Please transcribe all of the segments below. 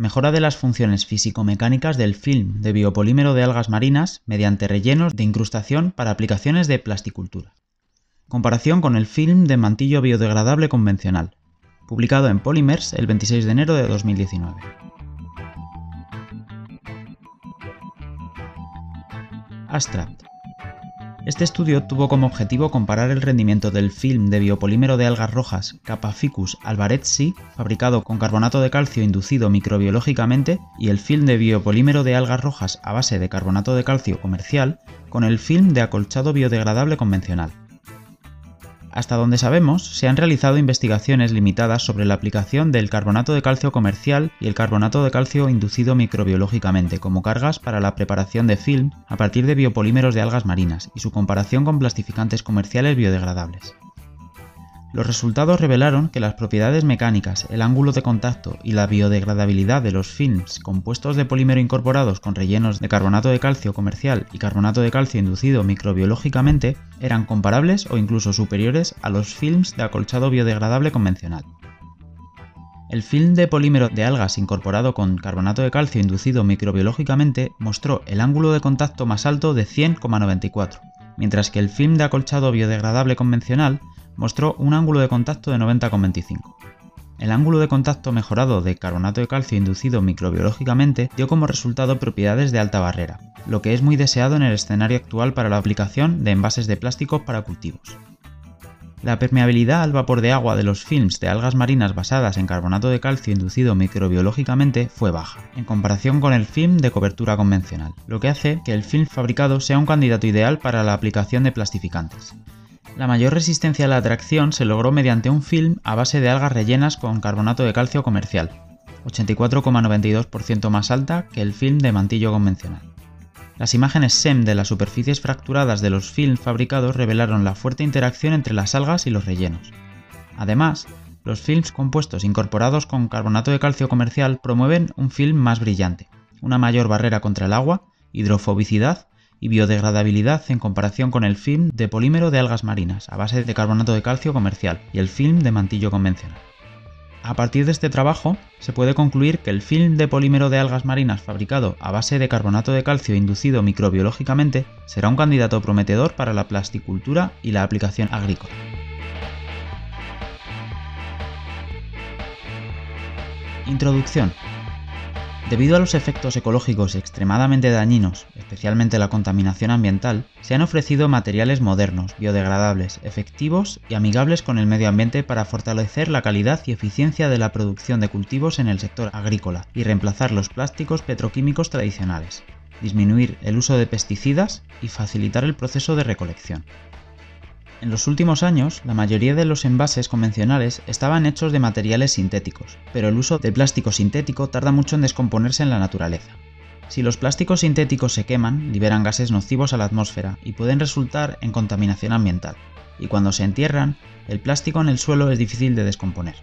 mejora de las funciones físico-mecánicas del film de biopolímero de algas marinas mediante rellenos de incrustación para aplicaciones de plasticultura. Comparación con el film de mantillo biodegradable convencional, publicado en Polymers el 26 de enero de 2019. Abstract. Este estudio tuvo como objetivo comparar el rendimiento del film de biopolímero de algas rojas Capaficus alvaretsi, fabricado con carbonato de calcio inducido microbiológicamente, y el film de biopolímero de algas rojas a base de carbonato de calcio comercial, con el film de acolchado biodegradable convencional. Hasta donde sabemos, se han realizado investigaciones limitadas sobre la aplicación del carbonato de calcio comercial y el carbonato de calcio inducido microbiológicamente como cargas para la preparación de film a partir de biopolímeros de algas marinas y su comparación con plastificantes comerciales biodegradables. Los resultados revelaron que las propiedades mecánicas, el ángulo de contacto y la biodegradabilidad de los films compuestos de polímero incorporados con rellenos de carbonato de calcio comercial y carbonato de calcio inducido microbiológicamente eran comparables o incluso superiores a los films de acolchado biodegradable convencional. El film de polímero de algas incorporado con carbonato de calcio inducido microbiológicamente mostró el ángulo de contacto más alto de 100,94, mientras que el film de acolchado biodegradable convencional mostró un ángulo de contacto de 90,25. El ángulo de contacto mejorado de carbonato de calcio inducido microbiológicamente dio como resultado propiedades de alta barrera, lo que es muy deseado en el escenario actual para la aplicación de envases de plásticos para cultivos. La permeabilidad al vapor de agua de los films de algas marinas basadas en carbonato de calcio inducido microbiológicamente fue baja, en comparación con el film de cobertura convencional, lo que hace que el film fabricado sea un candidato ideal para la aplicación de plastificantes. La mayor resistencia a la atracción se logró mediante un film a base de algas rellenas con carbonato de calcio comercial, 84,92% más alta que el film de mantillo convencional. Las imágenes SEM de las superficies fracturadas de los films fabricados revelaron la fuerte interacción entre las algas y los rellenos. Además, los films compuestos incorporados con carbonato de calcio comercial promueven un film más brillante, una mayor barrera contra el agua, hidrofobicidad y biodegradabilidad en comparación con el film de polímero de algas marinas a base de carbonato de calcio comercial y el film de mantillo convencional. A partir de este trabajo, se puede concluir que el film de polímero de algas marinas fabricado a base de carbonato de calcio inducido microbiológicamente será un candidato prometedor para la plasticultura y la aplicación agrícola. Introducción Debido a los efectos ecológicos extremadamente dañinos, especialmente la contaminación ambiental, se han ofrecido materiales modernos, biodegradables, efectivos y amigables con el medio ambiente para fortalecer la calidad y eficiencia de la producción de cultivos en el sector agrícola y reemplazar los plásticos petroquímicos tradicionales, disminuir el uso de pesticidas y facilitar el proceso de recolección. En los últimos años, la mayoría de los envases convencionales estaban hechos de materiales sintéticos, pero el uso de plástico sintético tarda mucho en descomponerse en la naturaleza. Si los plásticos sintéticos se queman, liberan gases nocivos a la atmósfera y pueden resultar en contaminación ambiental, y cuando se entierran, el plástico en el suelo es difícil de descomponer.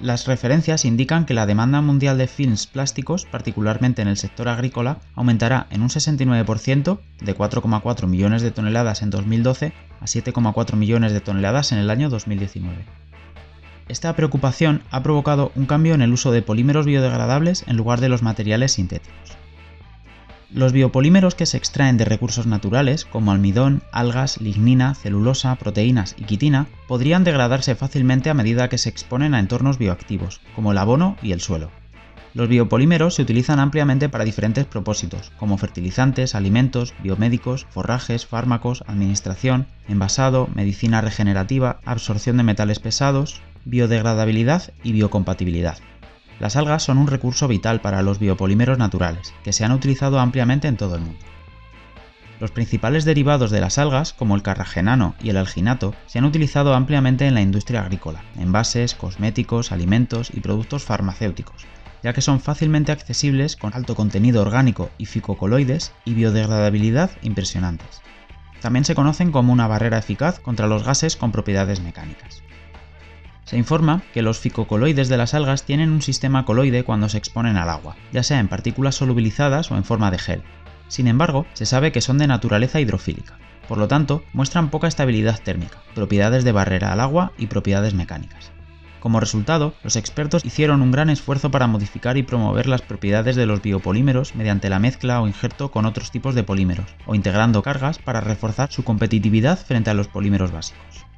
Las referencias indican que la demanda mundial de films plásticos, particularmente en el sector agrícola, aumentará en un 69% de 4,4 millones de toneladas en 2012 a 7,4 millones de toneladas en el año 2019. Esta preocupación ha provocado un cambio en el uso de polímeros biodegradables en lugar de los materiales sintéticos. Los biopolímeros que se extraen de recursos naturales, como almidón, algas, lignina, celulosa, proteínas y quitina, podrían degradarse fácilmente a medida que se exponen a entornos bioactivos, como el abono y el suelo. Los biopolímeros se utilizan ampliamente para diferentes propósitos, como fertilizantes, alimentos, biomédicos, forrajes, fármacos, administración, envasado, medicina regenerativa, absorción de metales pesados, biodegradabilidad y biocompatibilidad. Las algas son un recurso vital para los biopolímeros naturales, que se han utilizado ampliamente en todo el mundo. Los principales derivados de las algas, como el carragenano y el alginato, se han utilizado ampliamente en la industria agrícola, envases, cosméticos, alimentos y productos farmacéuticos, ya que son fácilmente accesibles con alto contenido orgánico y ficocoloides y biodegradabilidad impresionantes. También se conocen como una barrera eficaz contra los gases con propiedades mecánicas. Se informa que los ficocoloides de las algas tienen un sistema coloide cuando se exponen al agua, ya sea en partículas solubilizadas o en forma de gel. Sin embargo, se sabe que son de naturaleza hidrofílica, por lo tanto, muestran poca estabilidad térmica, propiedades de barrera al agua y propiedades mecánicas. Como resultado, los expertos hicieron un gran esfuerzo para modificar y promover las propiedades de los biopolímeros mediante la mezcla o injerto con otros tipos de polímeros, o integrando cargas para reforzar su competitividad frente a los polímeros básicos.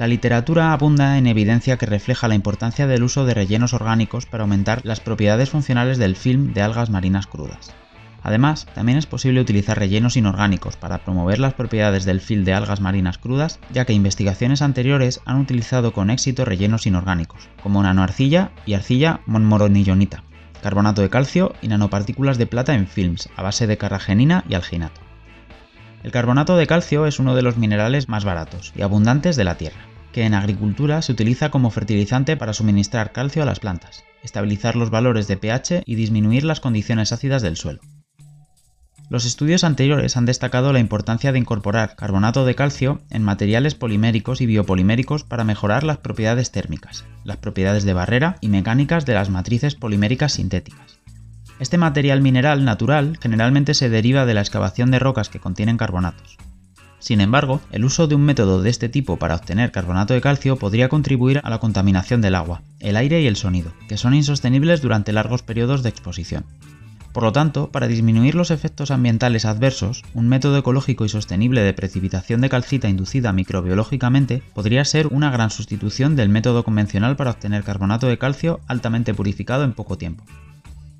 La literatura abunda en evidencia que refleja la importancia del uso de rellenos orgánicos para aumentar las propiedades funcionales del film de algas marinas crudas. Además, también es posible utilizar rellenos inorgánicos para promover las propiedades del film de algas marinas crudas, ya que investigaciones anteriores han utilizado con éxito rellenos inorgánicos, como nanoarcilla y arcilla monmoronillonita, carbonato de calcio y nanopartículas de plata en films a base de carragenina y alginato. El carbonato de calcio es uno de los minerales más baratos y abundantes de la Tierra, que en agricultura se utiliza como fertilizante para suministrar calcio a las plantas, estabilizar los valores de pH y disminuir las condiciones ácidas del suelo. Los estudios anteriores han destacado la importancia de incorporar carbonato de calcio en materiales poliméricos y biopoliméricos para mejorar las propiedades térmicas, las propiedades de barrera y mecánicas de las matrices poliméricas sintéticas. Este material mineral natural generalmente se deriva de la excavación de rocas que contienen carbonatos. Sin embargo, el uso de un método de este tipo para obtener carbonato de calcio podría contribuir a la contaminación del agua, el aire y el sonido, que son insostenibles durante largos periodos de exposición. Por lo tanto, para disminuir los efectos ambientales adversos, un método ecológico y sostenible de precipitación de calcita inducida microbiológicamente podría ser una gran sustitución del método convencional para obtener carbonato de calcio altamente purificado en poco tiempo.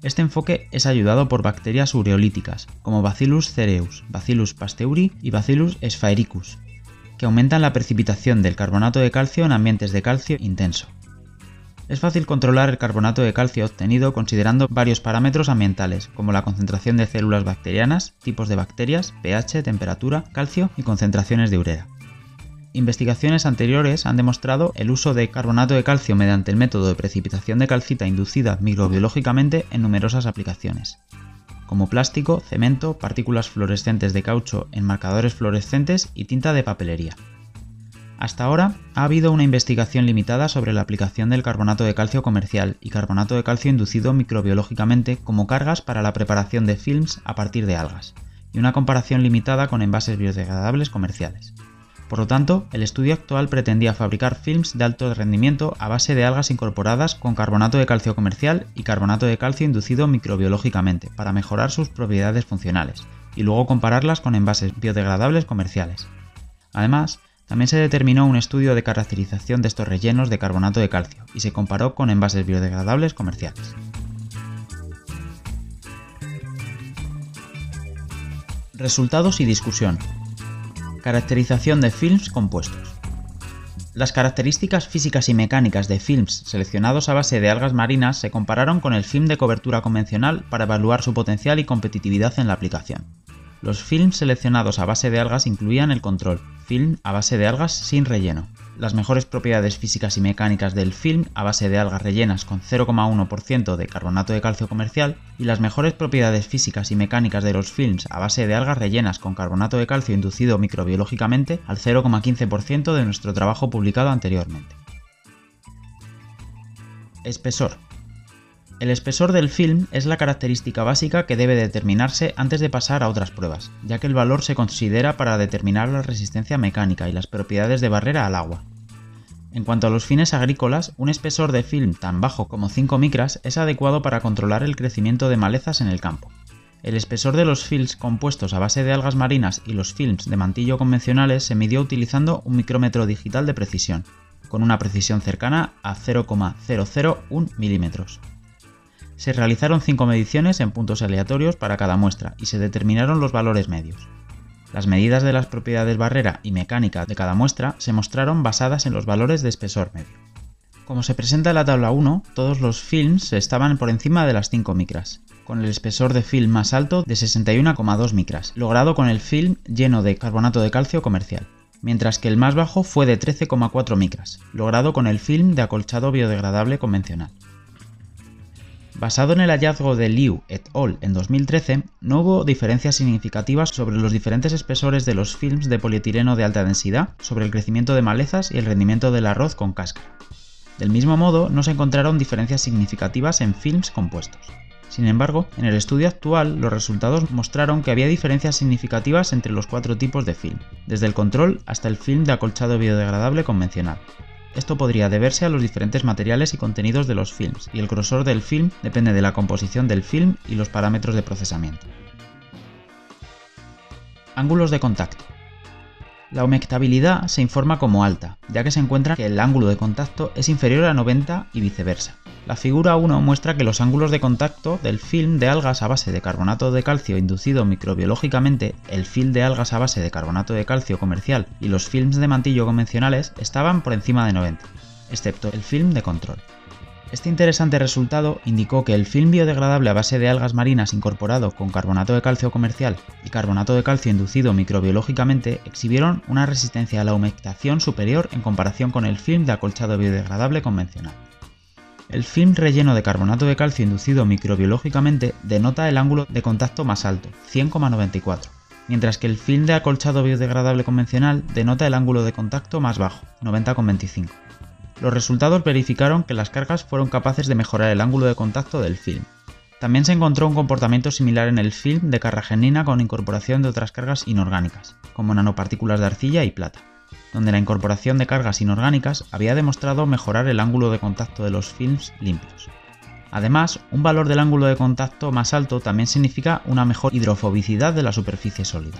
Este enfoque es ayudado por bacterias ureolíticas, como Bacillus cereus, Bacillus pasteuri y Bacillus sphaericus, que aumentan la precipitación del carbonato de calcio en ambientes de calcio intenso. Es fácil controlar el carbonato de calcio obtenido considerando varios parámetros ambientales, como la concentración de células bacterianas, tipos de bacterias, pH, temperatura, calcio y concentraciones de urea. Investigaciones anteriores han demostrado el uso de carbonato de calcio mediante el método de precipitación de calcita inducida microbiológicamente en numerosas aplicaciones, como plástico, cemento, partículas fluorescentes de caucho en marcadores fluorescentes y tinta de papelería. Hasta ahora ha habido una investigación limitada sobre la aplicación del carbonato de calcio comercial y carbonato de calcio inducido microbiológicamente como cargas para la preparación de films a partir de algas, y una comparación limitada con envases biodegradables comerciales. Por lo tanto, el estudio actual pretendía fabricar films de alto rendimiento a base de algas incorporadas con carbonato de calcio comercial y carbonato de calcio inducido microbiológicamente para mejorar sus propiedades funcionales, y luego compararlas con envases biodegradables comerciales. Además, también se determinó un estudio de caracterización de estos rellenos de carbonato de calcio y se comparó con envases biodegradables comerciales. Resultados y discusión. Caracterización de films compuestos. Las características físicas y mecánicas de films seleccionados a base de algas marinas se compararon con el film de cobertura convencional para evaluar su potencial y competitividad en la aplicación. Los films seleccionados a base de algas incluían el control, film a base de algas sin relleno, las mejores propiedades físicas y mecánicas del film a base de algas rellenas con 0,1% de carbonato de calcio comercial y las mejores propiedades físicas y mecánicas de los films a base de algas rellenas con carbonato de calcio inducido microbiológicamente al 0,15% de nuestro trabajo publicado anteriormente. Espesor. El espesor del film es la característica básica que debe determinarse antes de pasar a otras pruebas, ya que el valor se considera para determinar la resistencia mecánica y las propiedades de barrera al agua. En cuanto a los fines agrícolas, un espesor de film tan bajo como 5 micras es adecuado para controlar el crecimiento de malezas en el campo. El espesor de los films compuestos a base de algas marinas y los films de mantillo convencionales se midió utilizando un micrómetro digital de precisión, con una precisión cercana a 0,001 milímetros. Se realizaron cinco mediciones en puntos aleatorios para cada muestra y se determinaron los valores medios. Las medidas de las propiedades barrera y mecánica de cada muestra se mostraron basadas en los valores de espesor medio. Como se presenta en la tabla 1, todos los films estaban por encima de las 5 micras, con el espesor de film más alto de 61,2 micras, logrado con el film lleno de carbonato de calcio comercial, mientras que el más bajo fue de 13,4 micras, logrado con el film de acolchado biodegradable convencional. Basado en el hallazgo de Liu et al. en 2013, no hubo diferencias significativas sobre los diferentes espesores de los films de polietileno de alta densidad, sobre el crecimiento de malezas y el rendimiento del arroz con cáscara. Del mismo modo, no se encontraron diferencias significativas en films compuestos. Sin embargo, en el estudio actual, los resultados mostraron que había diferencias significativas entre los cuatro tipos de film, desde el control hasta el film de acolchado biodegradable convencional. Esto podría deberse a los diferentes materiales y contenidos de los films, y el grosor del film depende de la composición del film y los parámetros de procesamiento. Ángulos de contacto. La humectabilidad se informa como alta, ya que se encuentra que el ángulo de contacto es inferior a 90 y viceversa. La figura 1 muestra que los ángulos de contacto del film de algas a base de carbonato de calcio inducido microbiológicamente, el film de algas a base de carbonato de calcio comercial y los films de mantillo convencionales estaban por encima de 90, excepto el film de control. Este interesante resultado indicó que el film biodegradable a base de algas marinas incorporado con carbonato de calcio comercial y carbonato de calcio inducido microbiológicamente exhibieron una resistencia a la humectación superior en comparación con el film de acolchado biodegradable convencional. El film relleno de carbonato de calcio inducido microbiológicamente denota el ángulo de contacto más alto, 100,94, mientras que el film de acolchado biodegradable convencional denota el ángulo de contacto más bajo, 90,25. Los resultados verificaron que las cargas fueron capaces de mejorar el ángulo de contacto del film. También se encontró un comportamiento similar en el film de carragenina con incorporación de otras cargas inorgánicas, como nanopartículas de arcilla y plata donde la incorporación de cargas inorgánicas había demostrado mejorar el ángulo de contacto de los films limpios. Además, un valor del ángulo de contacto más alto también significa una mejor hidrofobicidad de la superficie sólida.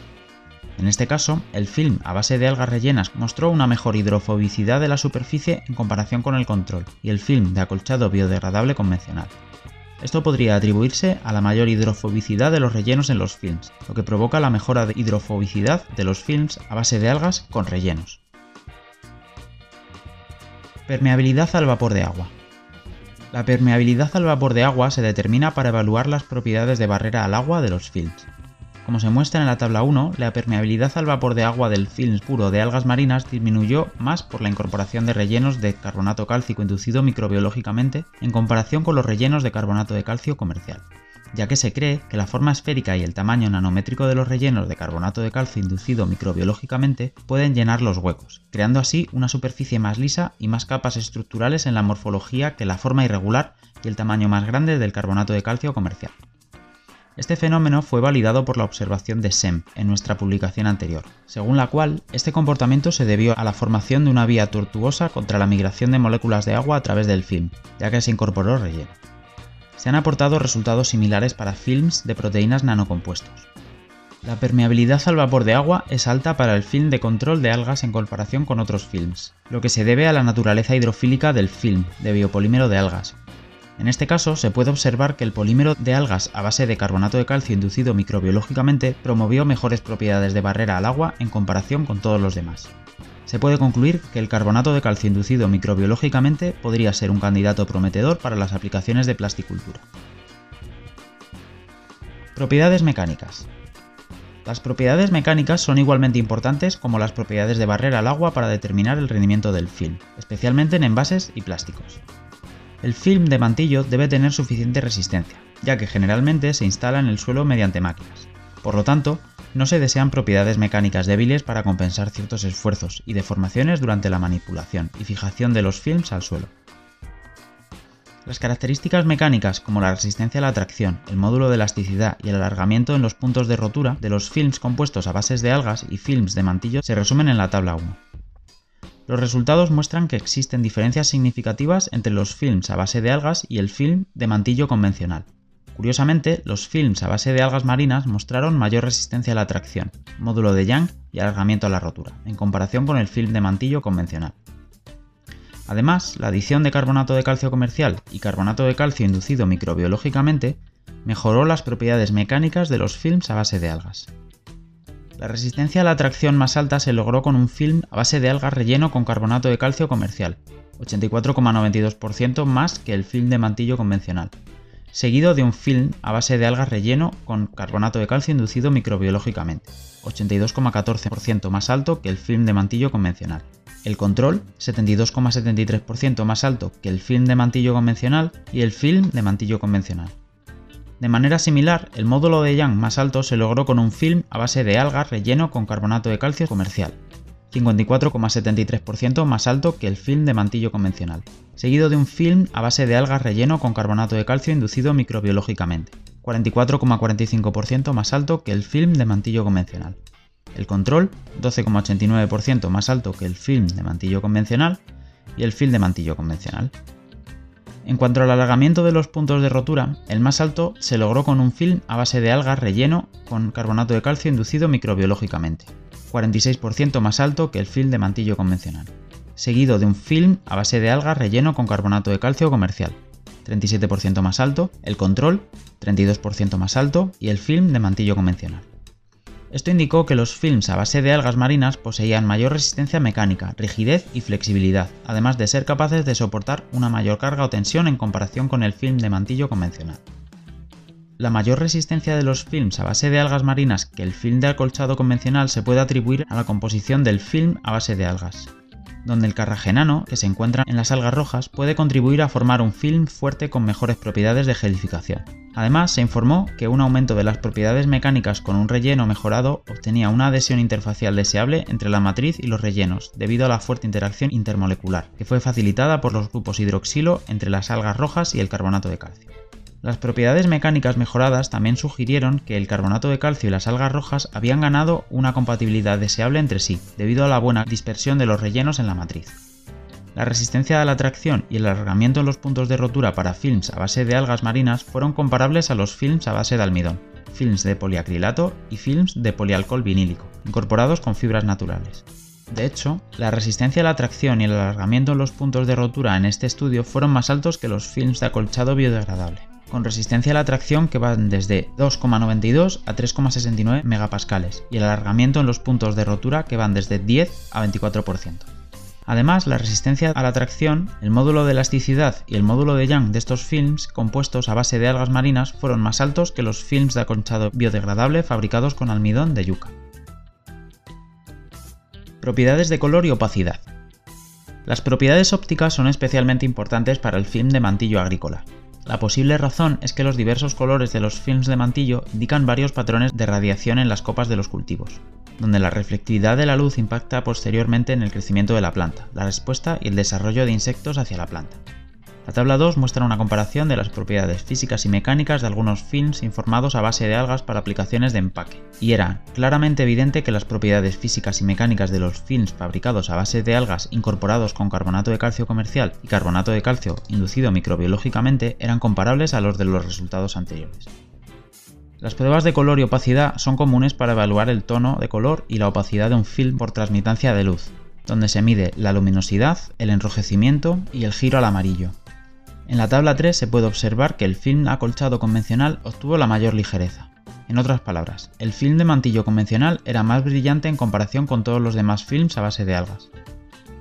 En este caso, el film a base de algas rellenas mostró una mejor hidrofobicidad de la superficie en comparación con el control y el film de acolchado biodegradable convencional. Esto podría atribuirse a la mayor hidrofobicidad de los rellenos en los films, lo que provoca la mejora de hidrofobicidad de los films a base de algas con rellenos. Permeabilidad al vapor de agua. La permeabilidad al vapor de agua se determina para evaluar las propiedades de barrera al agua de los films. Como se muestra en la tabla 1, la permeabilidad al vapor de agua del film puro de algas marinas disminuyó más por la incorporación de rellenos de carbonato cálcico inducido microbiológicamente en comparación con los rellenos de carbonato de calcio comercial, ya que se cree que la forma esférica y el tamaño nanométrico de los rellenos de carbonato de calcio inducido microbiológicamente pueden llenar los huecos, creando así una superficie más lisa y más capas estructurales en la morfología que la forma irregular y el tamaño más grande del carbonato de calcio comercial. Este fenómeno fue validado por la observación de SEM en nuestra publicación anterior, según la cual este comportamiento se debió a la formación de una vía tortuosa contra la migración de moléculas de agua a través del film, ya que se incorporó relleno. Se han aportado resultados similares para films de proteínas nanocompuestos. La permeabilidad al vapor de agua es alta para el film de control de algas en comparación con otros films, lo que se debe a la naturaleza hidrofílica del film de biopolímero de algas, en este caso, se puede observar que el polímero de algas a base de carbonato de calcio inducido microbiológicamente promovió mejores propiedades de barrera al agua en comparación con todos los demás. Se puede concluir que el carbonato de calcio inducido microbiológicamente podría ser un candidato prometedor para las aplicaciones de plasticultura. Propiedades mecánicas. Las propiedades mecánicas son igualmente importantes como las propiedades de barrera al agua para determinar el rendimiento del film, especialmente en envases y plásticos. El film de mantillo debe tener suficiente resistencia, ya que generalmente se instala en el suelo mediante máquinas. Por lo tanto, no se desean propiedades mecánicas débiles para compensar ciertos esfuerzos y deformaciones durante la manipulación y fijación de los films al suelo. Las características mecánicas como la resistencia a la tracción, el módulo de elasticidad y el alargamiento en los puntos de rotura de los films compuestos a bases de algas y films de mantillo se resumen en la tabla 1. Los resultados muestran que existen diferencias significativas entre los films a base de algas y el film de mantillo convencional. Curiosamente, los films a base de algas marinas mostraron mayor resistencia a la tracción, módulo de Young y alargamiento a la rotura, en comparación con el film de mantillo convencional. Además, la adición de carbonato de calcio comercial y carbonato de calcio inducido microbiológicamente mejoró las propiedades mecánicas de los films a base de algas. La resistencia a la tracción más alta se logró con un film a base de algas relleno con carbonato de calcio comercial, 84,92% más que el film de mantillo convencional, seguido de un film a base de algas relleno con carbonato de calcio inducido microbiológicamente, 82,14% más alto que el film de mantillo convencional. El control, 72,73% más alto que el film de mantillo convencional y el film de mantillo convencional. De manera similar, el módulo de Young más alto se logró con un film a base de algas relleno con carbonato de calcio comercial, 54,73% más alto que el film de mantillo convencional, seguido de un film a base de algas relleno con carbonato de calcio inducido microbiológicamente, 44,45% más alto que el film de mantillo convencional. El control, 12,89% más alto que el film de mantillo convencional, y el film de mantillo convencional. En cuanto al alargamiento de los puntos de rotura, el más alto se logró con un film a base de algas relleno con carbonato de calcio inducido microbiológicamente, 46% más alto que el film de mantillo convencional, seguido de un film a base de algas relleno con carbonato de calcio comercial, 37% más alto, el control, 32% más alto y el film de mantillo convencional. Esto indicó que los films a base de algas marinas poseían mayor resistencia mecánica, rigidez y flexibilidad, además de ser capaces de soportar una mayor carga o tensión en comparación con el film de mantillo convencional. La mayor resistencia de los films a base de algas marinas que el film de acolchado convencional se puede atribuir a la composición del film a base de algas, donde el carragenano, que se encuentra en las algas rojas, puede contribuir a formar un film fuerte con mejores propiedades de gelificación. Además, se informó que un aumento de las propiedades mecánicas con un relleno mejorado obtenía una adhesión interfacial deseable entre la matriz y los rellenos, debido a la fuerte interacción intermolecular, que fue facilitada por los grupos hidroxilo entre las algas rojas y el carbonato de calcio. Las propiedades mecánicas mejoradas también sugirieron que el carbonato de calcio y las algas rojas habían ganado una compatibilidad deseable entre sí, debido a la buena dispersión de los rellenos en la matriz. La resistencia a la tracción y el alargamiento en los puntos de rotura para films a base de algas marinas fueron comparables a los films a base de almidón, films de poliacrilato y films de polialcohol vinílico, incorporados con fibras naturales. De hecho, la resistencia a la tracción y el alargamiento en los puntos de rotura en este estudio fueron más altos que los films de acolchado biodegradable con resistencia a la tracción que van desde 2,92 a 3,69 megapascales y el alargamiento en los puntos de rotura que van desde 10 a 24%. Además, la resistencia a la tracción, el módulo de elasticidad y el módulo de Young de estos films compuestos a base de algas marinas fueron más altos que los films de aconchado biodegradable fabricados con almidón de yuca. Propiedades de color y opacidad. Las propiedades ópticas son especialmente importantes para el film de mantillo agrícola, la posible razón es que los diversos colores de los films de mantillo indican varios patrones de radiación en las copas de los cultivos, donde la reflectividad de la luz impacta posteriormente en el crecimiento de la planta, la respuesta y el desarrollo de insectos hacia la planta. La tabla 2 muestra una comparación de las propiedades físicas y mecánicas de algunos films informados a base de algas para aplicaciones de empaque, y era claramente evidente que las propiedades físicas y mecánicas de los films fabricados a base de algas incorporados con carbonato de calcio comercial y carbonato de calcio inducido microbiológicamente eran comparables a los de los resultados anteriores. Las pruebas de color y opacidad son comunes para evaluar el tono de color y la opacidad de un film por transmitancia de luz, donde se mide la luminosidad, el enrojecimiento y el giro al amarillo. En la tabla 3 se puede observar que el film acolchado convencional obtuvo la mayor ligereza. En otras palabras, el film de mantillo convencional era más brillante en comparación con todos los demás films a base de algas.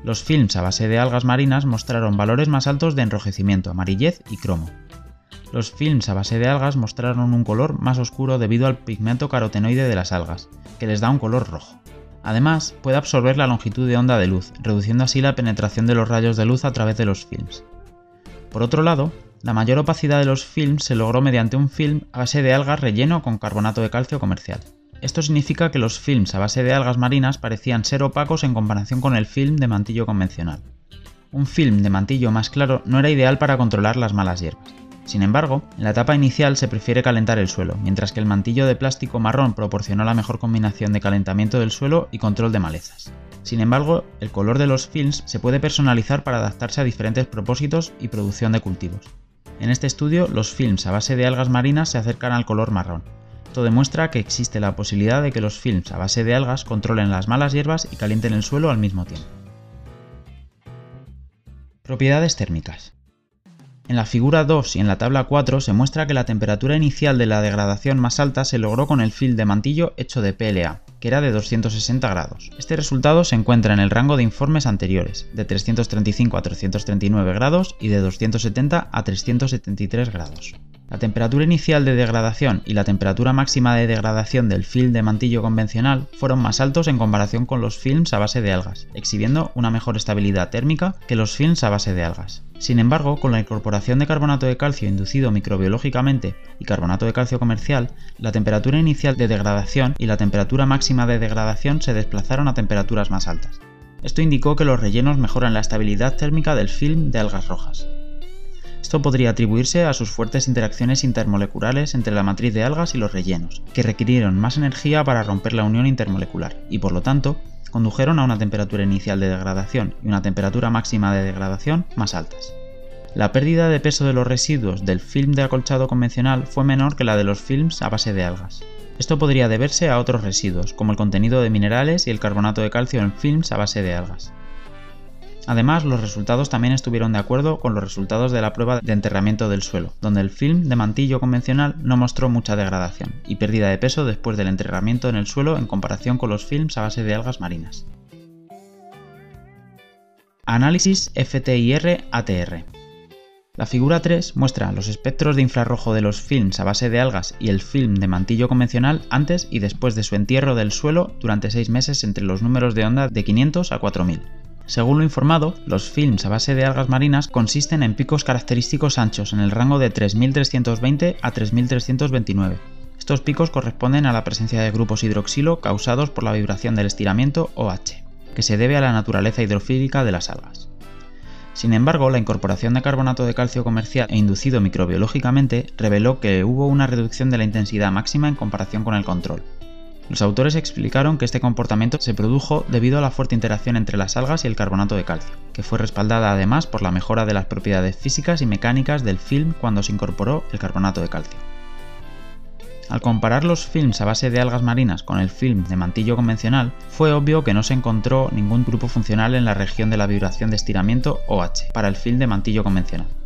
Los films a base de algas marinas mostraron valores más altos de enrojecimiento, amarillez y cromo. Los films a base de algas mostraron un color más oscuro debido al pigmento carotenoide de las algas, que les da un color rojo. Además, puede absorber la longitud de onda de luz, reduciendo así la penetración de los rayos de luz a través de los films. Por otro lado, la mayor opacidad de los films se logró mediante un film a base de algas relleno con carbonato de calcio comercial. Esto significa que los films a base de algas marinas parecían ser opacos en comparación con el film de mantillo convencional. Un film de mantillo más claro no era ideal para controlar las malas hierbas. Sin embargo, en la etapa inicial se prefiere calentar el suelo, mientras que el mantillo de plástico marrón proporcionó la mejor combinación de calentamiento del suelo y control de malezas. Sin embargo, el color de los films se puede personalizar para adaptarse a diferentes propósitos y producción de cultivos. En este estudio, los films a base de algas marinas se acercan al color marrón. Esto demuestra que existe la posibilidad de que los films a base de algas controlen las malas hierbas y calienten el suelo al mismo tiempo. Propiedades térmicas. En la figura 2 y en la tabla 4 se muestra que la temperatura inicial de la degradación más alta se logró con el film de mantillo hecho de PLA, que era de 260 grados. Este resultado se encuentra en el rango de informes anteriores, de 335 a 339 grados y de 270 a 373 grados. La temperatura inicial de degradación y la temperatura máxima de degradación del film de mantillo convencional fueron más altos en comparación con los films a base de algas, exhibiendo una mejor estabilidad térmica que los films a base de algas. Sin embargo, con la incorporación de carbonato de calcio inducido microbiológicamente y carbonato de calcio comercial, la temperatura inicial de degradación y la temperatura máxima de degradación se desplazaron a temperaturas más altas. Esto indicó que los rellenos mejoran la estabilidad térmica del film de algas rojas. Esto podría atribuirse a sus fuertes interacciones intermoleculares entre la matriz de algas y los rellenos, que requirieron más energía para romper la unión intermolecular, y por lo tanto, condujeron a una temperatura inicial de degradación y una temperatura máxima de degradación más altas. La pérdida de peso de los residuos del film de acolchado convencional fue menor que la de los films a base de algas. Esto podría deberse a otros residuos, como el contenido de minerales y el carbonato de calcio en films a base de algas. Además, los resultados también estuvieron de acuerdo con los resultados de la prueba de enterramiento del suelo, donde el film de mantillo convencional no mostró mucha degradación y pérdida de peso después del enterramiento en el suelo en comparación con los films a base de algas marinas. Análisis FTIR-ATR la figura 3 muestra los espectros de infrarrojo de los films a base de algas y el film de mantillo convencional antes y después de su entierro del suelo durante 6 meses entre los números de onda de 500 a 4000. Según lo informado, los films a base de algas marinas consisten en picos característicos anchos en el rango de 3320 a 3329. Estos picos corresponden a la presencia de grupos hidroxilo causados por la vibración del estiramiento OH, que se debe a la naturaleza hidrofílica de las algas. Sin embargo, la incorporación de carbonato de calcio comercial e inducido microbiológicamente reveló que hubo una reducción de la intensidad máxima en comparación con el control. Los autores explicaron que este comportamiento se produjo debido a la fuerte interacción entre las algas y el carbonato de calcio, que fue respaldada además por la mejora de las propiedades físicas y mecánicas del film cuando se incorporó el carbonato de calcio. Al comparar los films a base de algas marinas con el film de mantillo convencional, fue obvio que no se encontró ningún grupo funcional en la región de la vibración de estiramiento OH para el film de mantillo convencional.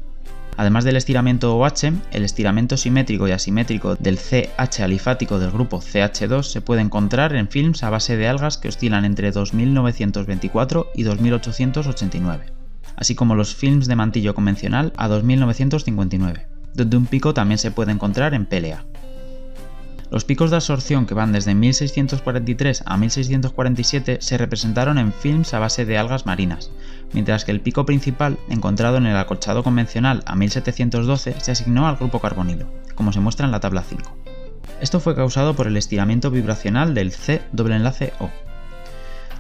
Además del estiramiento OH, el estiramiento simétrico y asimétrico del CH alifático del grupo CH2 se puede encontrar en films a base de algas que oscilan entre 2924 y 2889, así como los films de mantillo convencional a 2959, donde un pico también se puede encontrar en PLA. Los picos de absorción que van desde 1643 a 1647 se representaron en films a base de algas marinas, mientras que el pico principal, encontrado en el acolchado convencional a 1712, se asignó al grupo carbonilo, como se muestra en la tabla 5. Esto fue causado por el estiramiento vibracional del C doble enlace O.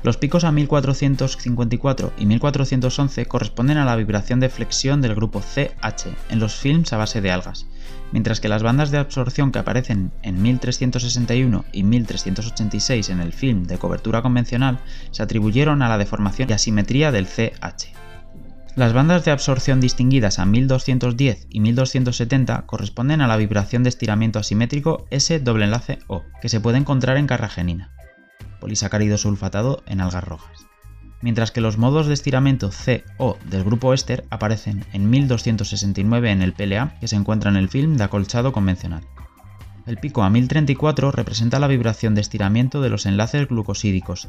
Los picos a 1454 y 1411 corresponden a la vibración de flexión del grupo CH en los films a base de algas, mientras que las bandas de absorción que aparecen en 1361 y 1386 en el film de cobertura convencional se atribuyeron a la deformación y asimetría del CH. Las bandas de absorción distinguidas a 1210 y 1270 corresponden a la vibración de estiramiento asimétrico S-O, que se puede encontrar en carragenina, polisacárido sulfatado en algas rojas mientras que los modos de estiramiento C o del grupo éster aparecen en 1269 en el PLA que se encuentra en el film de acolchado convencional. El pico a 1034 representa la vibración de estiramiento de los enlaces glucosídicos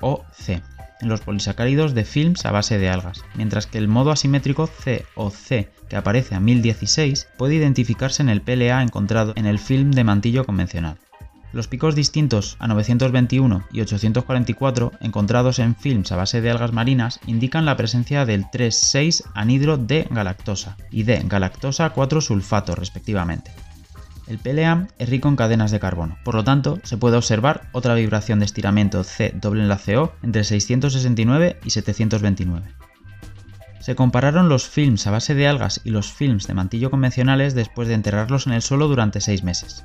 COC en los polisacáridos de films a base de algas, mientras que el modo asimétrico COC que aparece a 1016 puede identificarse en el PLA encontrado en el film de mantillo convencional. Los picos distintos a 921 y 844 encontrados en films a base de algas marinas indican la presencia del 3,6 anhidro de galactosa y de galactosa 4-sulfato respectivamente. El PLA es rico en cadenas de carbono, por lo tanto se puede observar otra vibración de estiramiento C doble enlace O entre 669 y 729. Se compararon los films a base de algas y los films de mantillo convencionales después de enterrarlos en el suelo durante 6 meses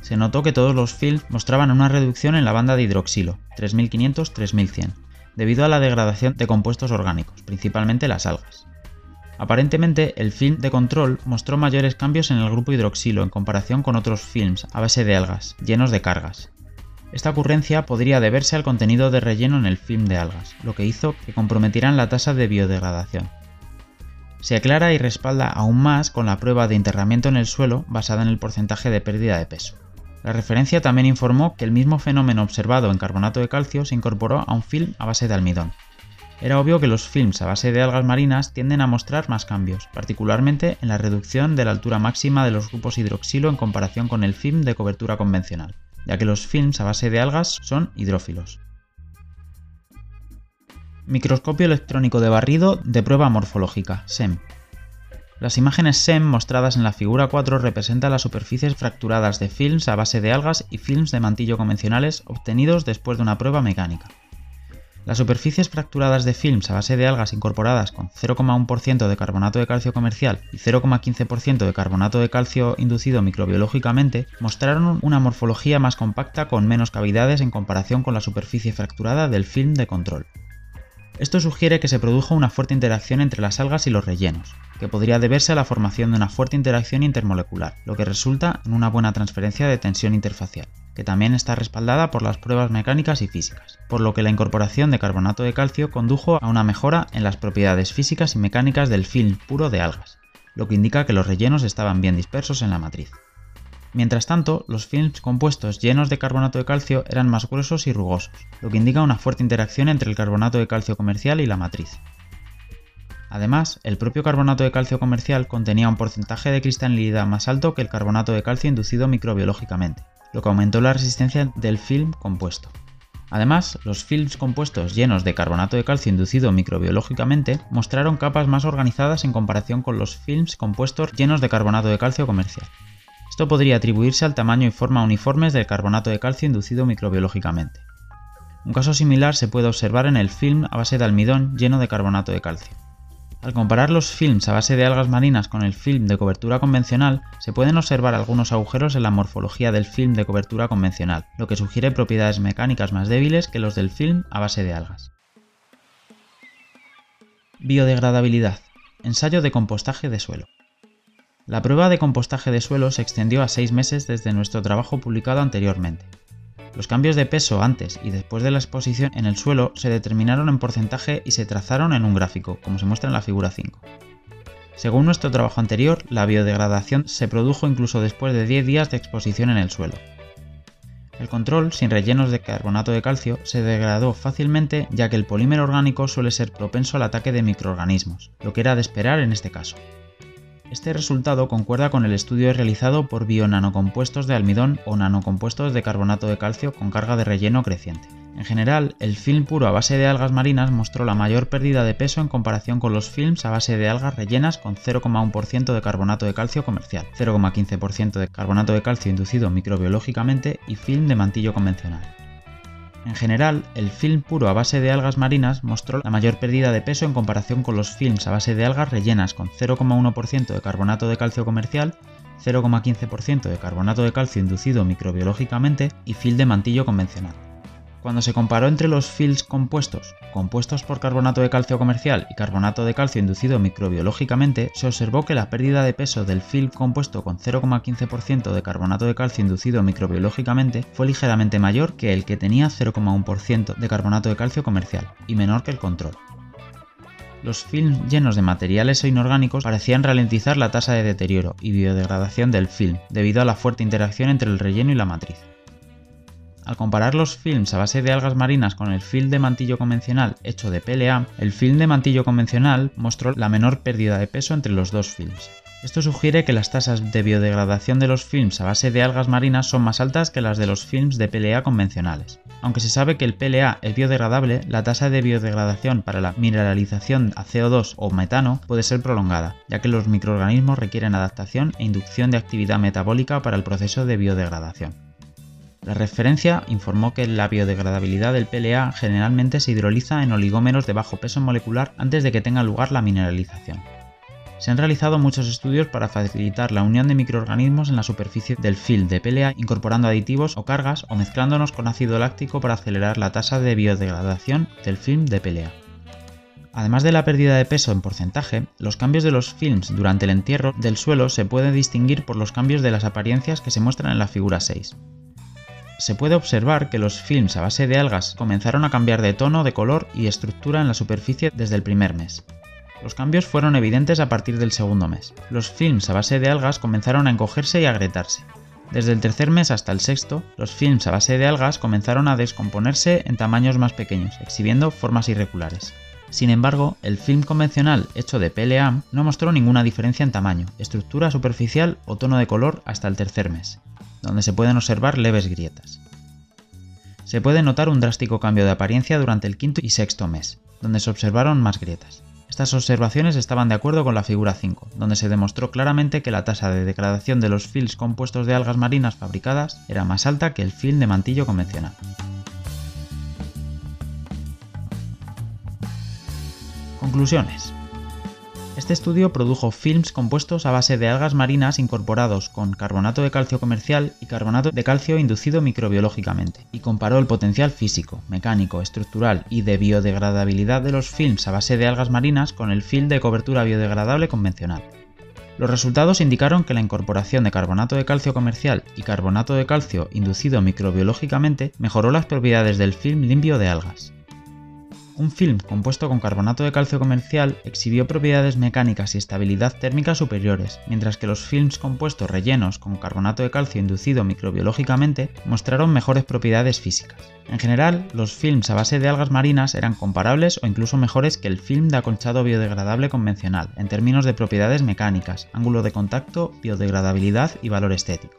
se notó que todos los films mostraban una reducción en la banda de hidroxilo, 3500-3100, debido a la degradación de compuestos orgánicos, principalmente las algas. Aparentemente, el film de control mostró mayores cambios en el grupo hidroxilo en comparación con otros films a base de algas, llenos de cargas. Esta ocurrencia podría deberse al contenido de relleno en el film de algas, lo que hizo que comprometieran la tasa de biodegradación. Se aclara y respalda aún más con la prueba de enterramiento en el suelo basada en el porcentaje de pérdida de peso. La referencia también informó que el mismo fenómeno observado en carbonato de calcio se incorporó a un film a base de almidón. Era obvio que los films a base de algas marinas tienden a mostrar más cambios, particularmente en la reducción de la altura máxima de los grupos hidroxilo en comparación con el film de cobertura convencional, ya que los films a base de algas son hidrófilos. Microscopio electrónico de barrido de prueba morfológica, SEM. Las imágenes SEM mostradas en la figura 4 representan las superficies fracturadas de films a base de algas y films de mantillo convencionales obtenidos después de una prueba mecánica. Las superficies fracturadas de films a base de algas incorporadas con 0,1% de carbonato de calcio comercial y 0,15% de carbonato de calcio inducido microbiológicamente mostraron una morfología más compacta con menos cavidades en comparación con la superficie fracturada del film de control. Esto sugiere que se produjo una fuerte interacción entre las algas y los rellenos, que podría deberse a la formación de una fuerte interacción intermolecular, lo que resulta en una buena transferencia de tensión interfacial que también está respaldada por las pruebas mecánicas y físicas, por lo que la incorporación de carbonato de calcio condujo a una mejora en las propiedades físicas y mecánicas del film puro de algas, lo que indica que los rellenos estaban bien dispersos en la matriz. Mientras tanto, los films compuestos llenos de carbonato de calcio eran más gruesos y rugosos, lo que indica una fuerte interacción entre el carbonato de calcio comercial y la matriz. Además, el propio carbonato de calcio comercial contenía un porcentaje de cristalinidad más alto que el carbonato de calcio inducido microbiológicamente, lo que aumentó la resistencia del film compuesto. Además, los films compuestos llenos de carbonato de calcio inducido microbiológicamente mostraron capas más organizadas en comparación con los films compuestos llenos de carbonato de calcio comercial. Esto podría atribuirse al tamaño y forma uniformes del carbonato de calcio inducido microbiológicamente. Un caso similar se puede observar en el film a base de almidón lleno de carbonato de calcio. Al comparar los films a base de algas marinas con el film de cobertura convencional, se pueden observar algunos agujeros en la morfología del film de cobertura convencional, lo que sugiere propiedades mecánicas más débiles que los del film a base de algas. Biodegradabilidad. Ensayo de compostaje de suelo. La prueba de compostaje de suelo se extendió a seis meses desde nuestro trabajo publicado anteriormente. Los cambios de peso antes y después de la exposición en el suelo se determinaron en porcentaje y se trazaron en un gráfico, como se muestra en la figura 5. Según nuestro trabajo anterior, la biodegradación se produjo incluso después de 10 días de exposición en el suelo. El control, sin rellenos de carbonato de calcio, se degradó fácilmente ya que el polímero orgánico suele ser propenso al ataque de microorganismos, lo que era de esperar en este caso. Este resultado concuerda con el estudio realizado por bionanocompuestos de almidón o nanocompuestos de carbonato de calcio con carga de relleno creciente. En general, el film puro a base de algas marinas mostró la mayor pérdida de peso en comparación con los films a base de algas rellenas con 0,1% de carbonato de calcio comercial, 0,15% de carbonato de calcio inducido microbiológicamente y film de mantillo convencional. En general, el film puro a base de algas marinas mostró la mayor pérdida de peso en comparación con los films a base de algas rellenas con 0,1% de carbonato de calcio comercial, 0,15% de carbonato de calcio inducido microbiológicamente y film de mantillo convencional. Cuando se comparó entre los films compuestos, compuestos por carbonato de calcio comercial y carbonato de calcio inducido microbiológicamente, se observó que la pérdida de peso del film compuesto con 0,15% de carbonato de calcio inducido microbiológicamente fue ligeramente mayor que el que tenía 0,1% de carbonato de calcio comercial y menor que el control. Los films llenos de materiales inorgánicos parecían ralentizar la tasa de deterioro y biodegradación del film debido a la fuerte interacción entre el relleno y la matriz. Al comparar los films a base de algas marinas con el film de mantillo convencional hecho de PLA, el film de mantillo convencional mostró la menor pérdida de peso entre los dos films. Esto sugiere que las tasas de biodegradación de los films a base de algas marinas son más altas que las de los films de PLA convencionales. Aunque se sabe que el PLA es biodegradable, la tasa de biodegradación para la mineralización a CO2 o metano puede ser prolongada, ya que los microorganismos requieren adaptación e inducción de actividad metabólica para el proceso de biodegradación. La referencia informó que la biodegradabilidad del PLA generalmente se hidroliza en oligómeros de bajo peso molecular antes de que tenga lugar la mineralización. Se han realizado muchos estudios para facilitar la unión de microorganismos en la superficie del film de PLA incorporando aditivos o cargas o mezclándonos con ácido láctico para acelerar la tasa de biodegradación del film de PLA. Además de la pérdida de peso en porcentaje, los cambios de los films durante el entierro del suelo se pueden distinguir por los cambios de las apariencias que se muestran en la figura 6 se puede observar que los films a base de algas comenzaron a cambiar de tono, de color y estructura en la superficie desde el primer mes. Los cambios fueron evidentes a partir del segundo mes. Los films a base de algas comenzaron a encogerse y a agrietarse. Desde el tercer mes hasta el sexto, los films a base de algas comenzaron a descomponerse en tamaños más pequeños, exhibiendo formas irregulares. Sin embargo, el film convencional hecho de PLA no mostró ninguna diferencia en tamaño, estructura superficial o tono de color hasta el tercer mes donde se pueden observar leves grietas. Se puede notar un drástico cambio de apariencia durante el quinto y sexto mes, donde se observaron más grietas. Estas observaciones estaban de acuerdo con la figura 5, donde se demostró claramente que la tasa de degradación de los films compuestos de algas marinas fabricadas era más alta que el film de mantillo convencional. Conclusiones. Este estudio produjo films compuestos a base de algas marinas incorporados con carbonato de calcio comercial y carbonato de calcio inducido microbiológicamente, y comparó el potencial físico, mecánico, estructural y de biodegradabilidad de los films a base de algas marinas con el film de cobertura biodegradable convencional. Los resultados indicaron que la incorporación de carbonato de calcio comercial y carbonato de calcio inducido microbiológicamente mejoró las propiedades del film limpio de algas. Un film compuesto con carbonato de calcio comercial exhibió propiedades mecánicas y estabilidad térmica superiores, mientras que los films compuestos rellenos con carbonato de calcio inducido microbiológicamente mostraron mejores propiedades físicas. En general, los films a base de algas marinas eran comparables o incluso mejores que el film de acolchado biodegradable convencional, en términos de propiedades mecánicas, ángulo de contacto, biodegradabilidad y valor estético.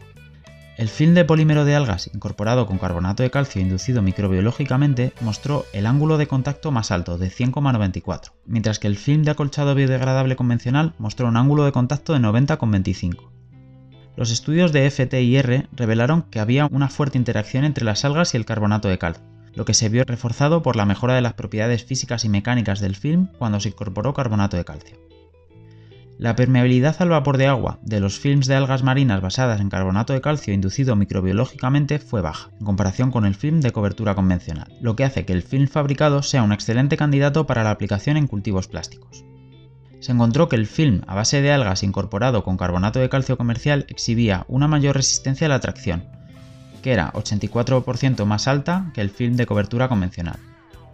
El film de polímero de algas incorporado con carbonato de calcio inducido microbiológicamente mostró el ángulo de contacto más alto de 100,94, mientras que el film de acolchado biodegradable convencional mostró un ángulo de contacto de 90,25. Los estudios de FTIR revelaron que había una fuerte interacción entre las algas y el carbonato de calcio, lo que se vio reforzado por la mejora de las propiedades físicas y mecánicas del film cuando se incorporó carbonato de calcio. La permeabilidad al vapor de agua de los films de algas marinas basadas en carbonato de calcio inducido microbiológicamente fue baja, en comparación con el film de cobertura convencional, lo que hace que el film fabricado sea un excelente candidato para la aplicación en cultivos plásticos. Se encontró que el film a base de algas incorporado con carbonato de calcio comercial exhibía una mayor resistencia a la tracción, que era 84% más alta que el film de cobertura convencional.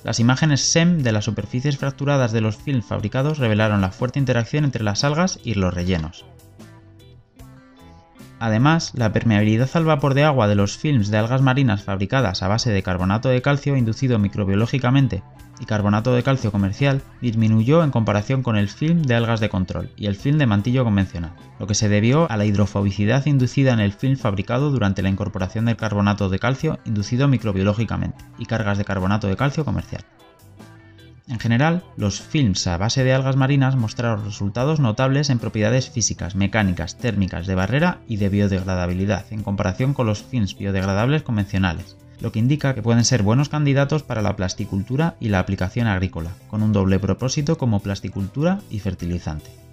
Las imágenes SEM de las superficies fracturadas de los films fabricados revelaron la fuerte interacción entre las algas y los rellenos. Además, la permeabilidad al vapor de agua de los films de algas marinas fabricadas a base de carbonato de calcio inducido microbiológicamente y carbonato de calcio comercial disminuyó en comparación con el film de algas de control y el film de mantillo convencional, lo que se debió a la hidrofobicidad inducida en el film fabricado durante la incorporación del carbonato de calcio inducido microbiológicamente y cargas de carbonato de calcio comercial. En general, los films a base de algas marinas mostraron resultados notables en propiedades físicas, mecánicas, térmicas, de barrera y de biodegradabilidad en comparación con los films biodegradables convencionales, lo que indica que pueden ser buenos candidatos para la plasticultura y la aplicación agrícola, con un doble propósito como plasticultura y fertilizante.